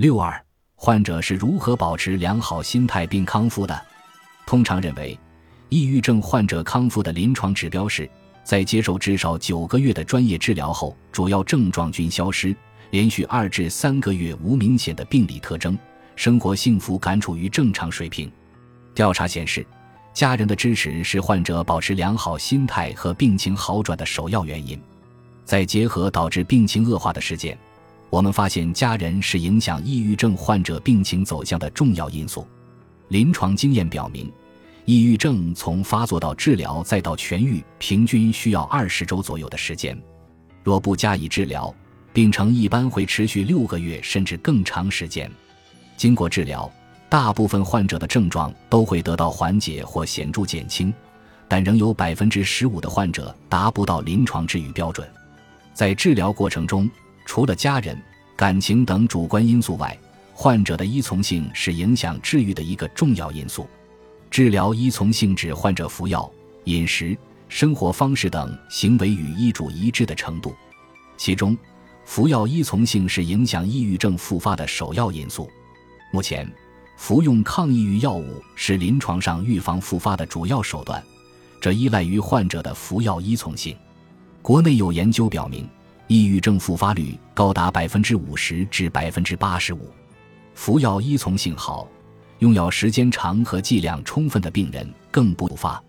六二，患者是如何保持良好心态并康复的？通常认为，抑郁症患者康复的临床指标是在接受至少九个月的专业治疗后，主要症状均消失，连续二至三个月无明显的病理特征，生活幸福感处于正常水平。调查显示，家人的支持是患者保持良好心态和病情好转的首要原因。再结合导致病情恶化的事件，我们发现家人是影响抑郁症患者病情走向的重要因素。临床经验表明，抑郁症从发作到治疗再到痊愈，平均需要二十周左右的时间。若不加以治疗，病程一般会持续六个月甚至更长时间。经过治疗，大部分患者的症状都会得到缓解或显著减轻，但仍有百分之十五的患者达不到临床治愈标准。在治疗过程中，除了家人、感情等主观因素外，患者的依从性是影响治愈的一个重要因素。治疗依从性指患者服药、饮食、生活方式等行为与医嘱一致的程度，其中，服药依从性是影响抑郁症复发的首要因素。目前，服用抗抑郁药物是临床上预防复发的主要手段，这依赖于患者的服药依从性。国内有研究表明，抑郁症复发率高达百分之五十至百分之八十五。服药依从性好、用药时间长和剂量充分的病人更不复发。